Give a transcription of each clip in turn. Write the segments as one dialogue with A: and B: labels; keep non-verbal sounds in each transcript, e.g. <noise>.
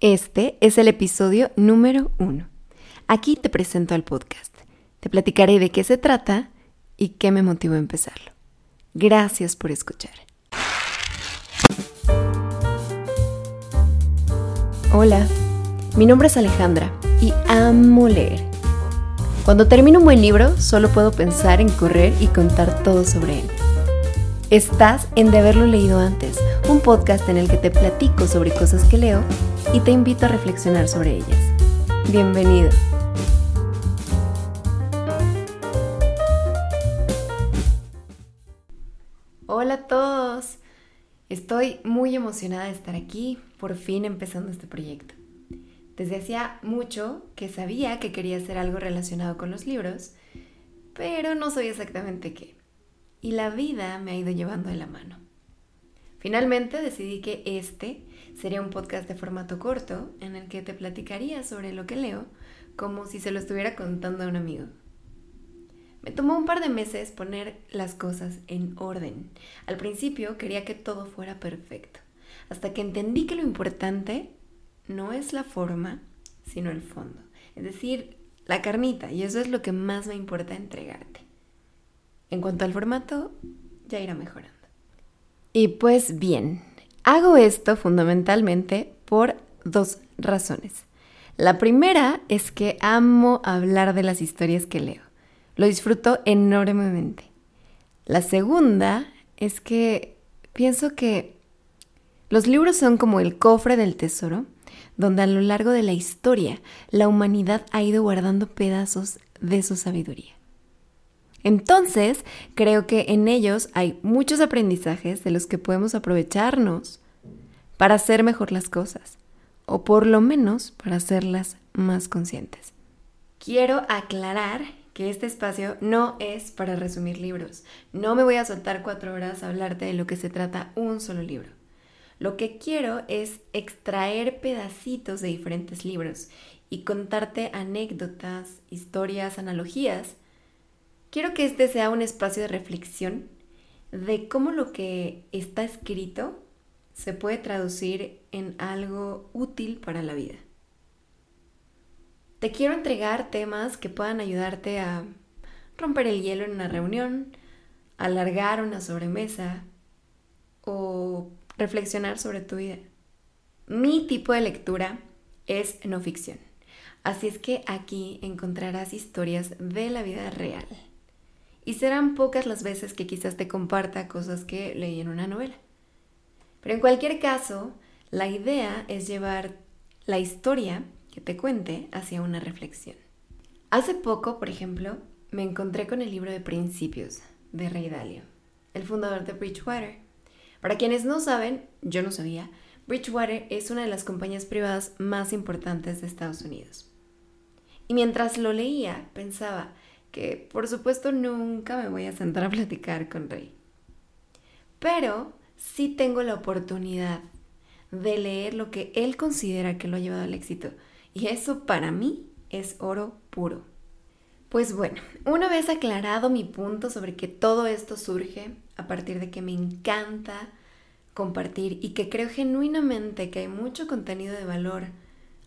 A: Este es el episodio número uno. Aquí te presento al podcast. Te platicaré de qué se trata y qué me motivó a empezarlo. Gracias por escuchar. Hola, mi nombre es Alejandra y amo leer. Cuando termino un buen libro, solo puedo pensar en correr y contar todo sobre él. Estás en De haberlo leído antes, un podcast en el que te platico sobre cosas que leo y te invito a reflexionar sobre ellas. Bienvenido. Hola a todos. Estoy muy emocionada de estar aquí, por fin empezando este proyecto. Desde hacía mucho que sabía que quería hacer algo relacionado con los libros, pero no sabía exactamente qué y la vida me ha ido llevando de la mano. Finalmente decidí que este sería un podcast de formato corto en el que te platicaría sobre lo que leo como si se lo estuviera contando a un amigo. Me tomó un par de meses poner las cosas en orden. Al principio quería que todo fuera perfecto, hasta que entendí que lo importante no es la forma, sino el fondo. Es decir, la carnita, y eso es lo que más me importa entregarte. En cuanto al formato, ya irá mejorando. Y pues bien, hago esto fundamentalmente por dos razones. La primera es que amo hablar de las historias que leo. Lo disfruto enormemente. La segunda es que pienso que los libros son como el cofre del tesoro, donde a lo largo de la historia la humanidad ha ido guardando pedazos de su sabiduría. Entonces, creo que en ellos hay muchos aprendizajes de los que podemos aprovecharnos para hacer mejor las cosas, o por lo menos para hacerlas más conscientes. Quiero aclarar que este espacio no es para resumir libros. No me voy a soltar cuatro horas a hablarte de lo que se trata un solo libro. Lo que quiero es extraer pedacitos de diferentes libros y contarte anécdotas, historias, analogías Quiero que este sea un espacio de reflexión de cómo lo que está escrito se puede traducir en algo útil para la vida. Te quiero entregar temas que puedan ayudarte a romper el hielo en una reunión, alargar una sobremesa o reflexionar sobre tu vida. Mi tipo de lectura es no ficción, así es que aquí encontrarás historias de la vida real y serán pocas las veces que quizás te comparta cosas que leí en una novela. Pero en cualquier caso, la idea es llevar la historia que te cuente hacia una reflexión. Hace poco, por ejemplo, me encontré con el libro de Principios de Ray Dalio, el fundador de Bridgewater. Para quienes no saben, yo no sabía, Bridgewater es una de las compañías privadas más importantes de Estados Unidos. Y mientras lo leía, pensaba, que por supuesto nunca me voy a sentar a platicar con Rey. Pero sí tengo la oportunidad de leer lo que él considera que lo ha llevado al éxito. Y eso para mí es oro puro. Pues bueno, una vez aclarado mi punto sobre que todo esto surge a partir de que me encanta compartir y que creo genuinamente que hay mucho contenido de valor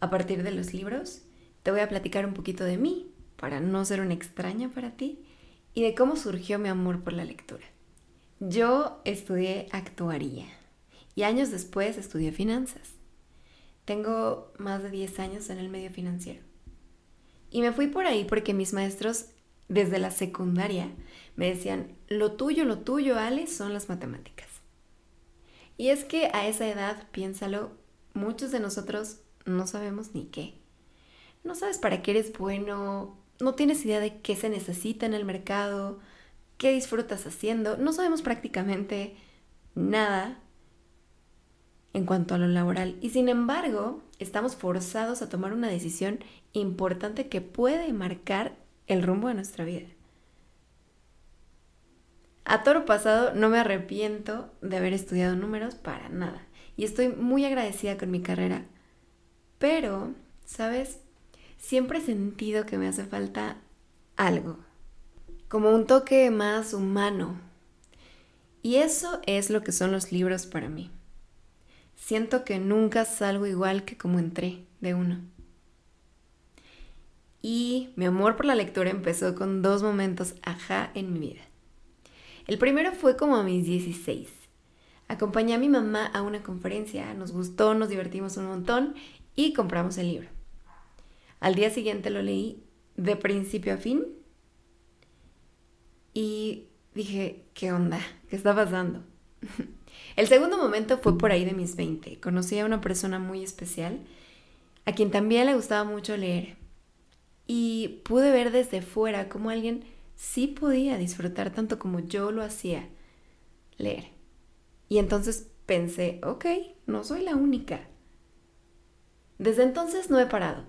A: a partir de los libros, te voy a platicar un poquito de mí para no ser una extraña para ti y de cómo surgió mi amor por la lectura. Yo estudié actuaría y años después estudié finanzas. Tengo más de 10 años en el medio financiero. Y me fui por ahí porque mis maestros desde la secundaria me decían, lo tuyo, lo tuyo, Ale, son las matemáticas. Y es que a esa edad, piénsalo, muchos de nosotros no sabemos ni qué. No sabes para qué eres bueno, no tienes idea de qué se necesita en el mercado, qué disfrutas haciendo, no sabemos prácticamente nada en cuanto a lo laboral y sin embargo estamos forzados a tomar una decisión importante que puede marcar el rumbo de nuestra vida. A toro pasado no me arrepiento de haber estudiado números para nada y estoy muy agradecida con mi carrera, pero, ¿sabes? Siempre he sentido que me hace falta algo, como un toque más humano. Y eso es lo que son los libros para mí. siento que nunca salgo igual que como entré de uno. Y mi amor por la lectura empezó con dos momentos ajá en mi vida. El primero fue como a mis 16. Acompañé a mi mamá a una conferencia, nos gustó, nos divertimos un montón y compramos el libro. Al día siguiente lo leí de principio a fin y dije, ¿qué onda? ¿Qué está pasando? <laughs> El segundo momento fue por ahí de mis 20. Conocí a una persona muy especial a quien también le gustaba mucho leer y pude ver desde fuera cómo alguien sí podía disfrutar tanto como yo lo hacía leer. Y entonces pensé, ok, no soy la única. Desde entonces no he parado.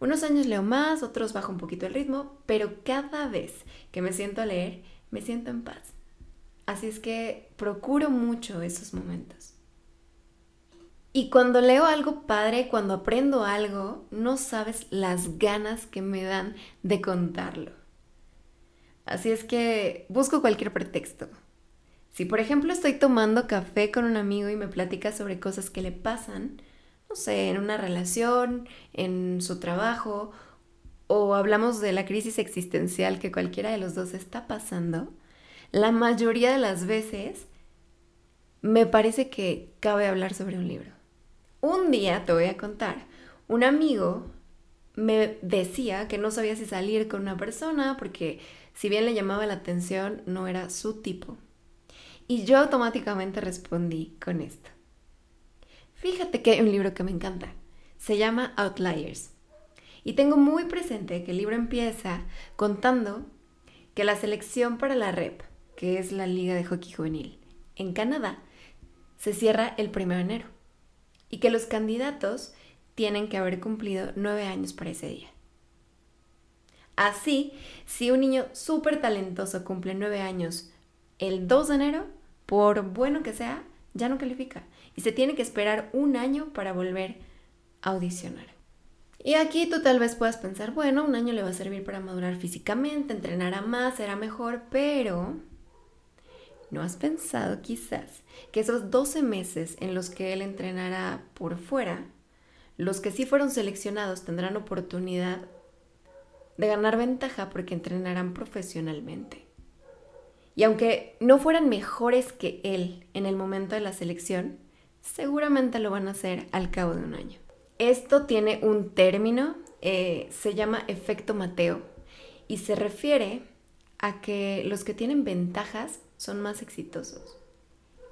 A: Unos años leo más, otros bajo un poquito el ritmo, pero cada vez que me siento a leer, me siento en paz. Así es que procuro mucho esos momentos. Y cuando leo algo padre, cuando aprendo algo, no sabes las ganas que me dan de contarlo. Así es que busco cualquier pretexto. Si por ejemplo estoy tomando café con un amigo y me platica sobre cosas que le pasan, no sé, en una relación, en su trabajo, o hablamos de la crisis existencial que cualquiera de los dos está pasando, la mayoría de las veces me parece que cabe hablar sobre un libro. Un día, te voy a contar, un amigo me decía que no sabía si salir con una persona porque si bien le llamaba la atención, no era su tipo. Y yo automáticamente respondí con esto. Fíjate que hay un libro que me encanta. Se llama Outliers. Y tengo muy presente que el libro empieza contando que la selección para la REP, que es la Liga de Hockey Juvenil, en Canadá, se cierra el 1 de enero. Y que los candidatos tienen que haber cumplido nueve años para ese día. Así, si un niño súper talentoso cumple nueve años el 2 de enero, por bueno que sea, ya no califica y se tiene que esperar un año para volver a audicionar. Y aquí tú tal vez puedas pensar, bueno, un año le va a servir para madurar físicamente, entrenará más, será mejor, pero ¿no has pensado quizás que esos 12 meses en los que él entrenará por fuera, los que sí fueron seleccionados tendrán oportunidad de ganar ventaja porque entrenarán profesionalmente? Y aunque no fueran mejores que él en el momento de la selección, seguramente lo van a hacer al cabo de un año. Esto tiene un término, eh, se llama efecto Mateo y se refiere a que los que tienen ventajas son más exitosos.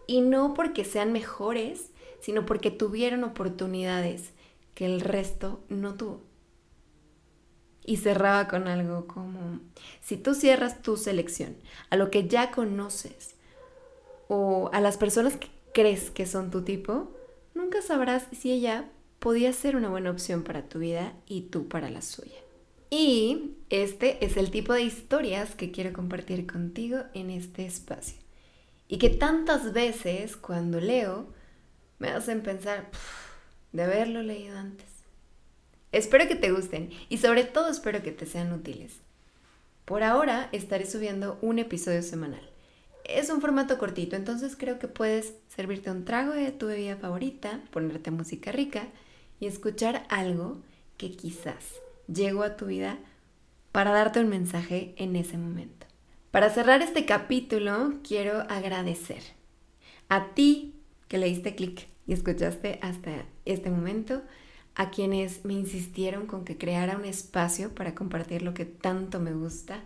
A: Y no porque sean mejores, sino porque tuvieron oportunidades que el resto no tuvo. Y cerraba con algo como, si tú cierras tu selección a lo que ya conoces o a las personas que crees que son tu tipo, nunca sabrás si ella podía ser una buena opción para tu vida y tú para la suya. Y este es el tipo de historias que quiero compartir contigo en este espacio. Y que tantas veces cuando leo me hacen pensar de haberlo leído antes. Espero que te gusten y sobre todo espero que te sean útiles. Por ahora estaré subiendo un episodio semanal. Es un formato cortito, entonces creo que puedes servirte un trago de tu bebida favorita, ponerte música rica y escuchar algo que quizás llegó a tu vida para darte un mensaje en ese momento. Para cerrar este capítulo, quiero agradecer a ti que le diste clic y escuchaste hasta este momento, a quienes me insistieron con que creara un espacio para compartir lo que tanto me gusta,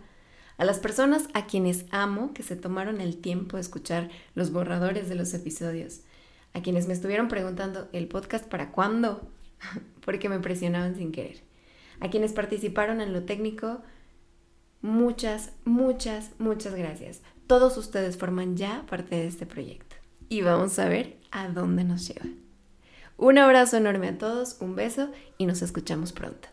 A: a las personas a quienes amo que se tomaron el tiempo de escuchar los borradores de los episodios, a quienes me estuvieron preguntando el podcast para cuándo, <laughs> porque me presionaban sin querer, a quienes participaron en lo técnico, muchas, muchas, muchas gracias. Todos ustedes forman ya parte de este proyecto y vamos a ver a dónde nos lleva. Un abrazo enorme a todos, un beso y nos escuchamos pronto.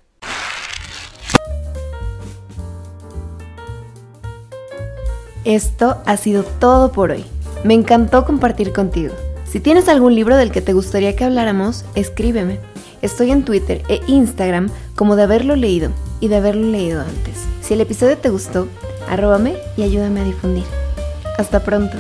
A: Esto ha sido todo por hoy. Me encantó compartir contigo. Si tienes algún libro del que te gustaría que habláramos, escríbeme. Estoy en Twitter e Instagram como de haberlo leído y de haberlo leído antes. Si el episodio te gustó, arróbame y ayúdame a difundir. Hasta pronto.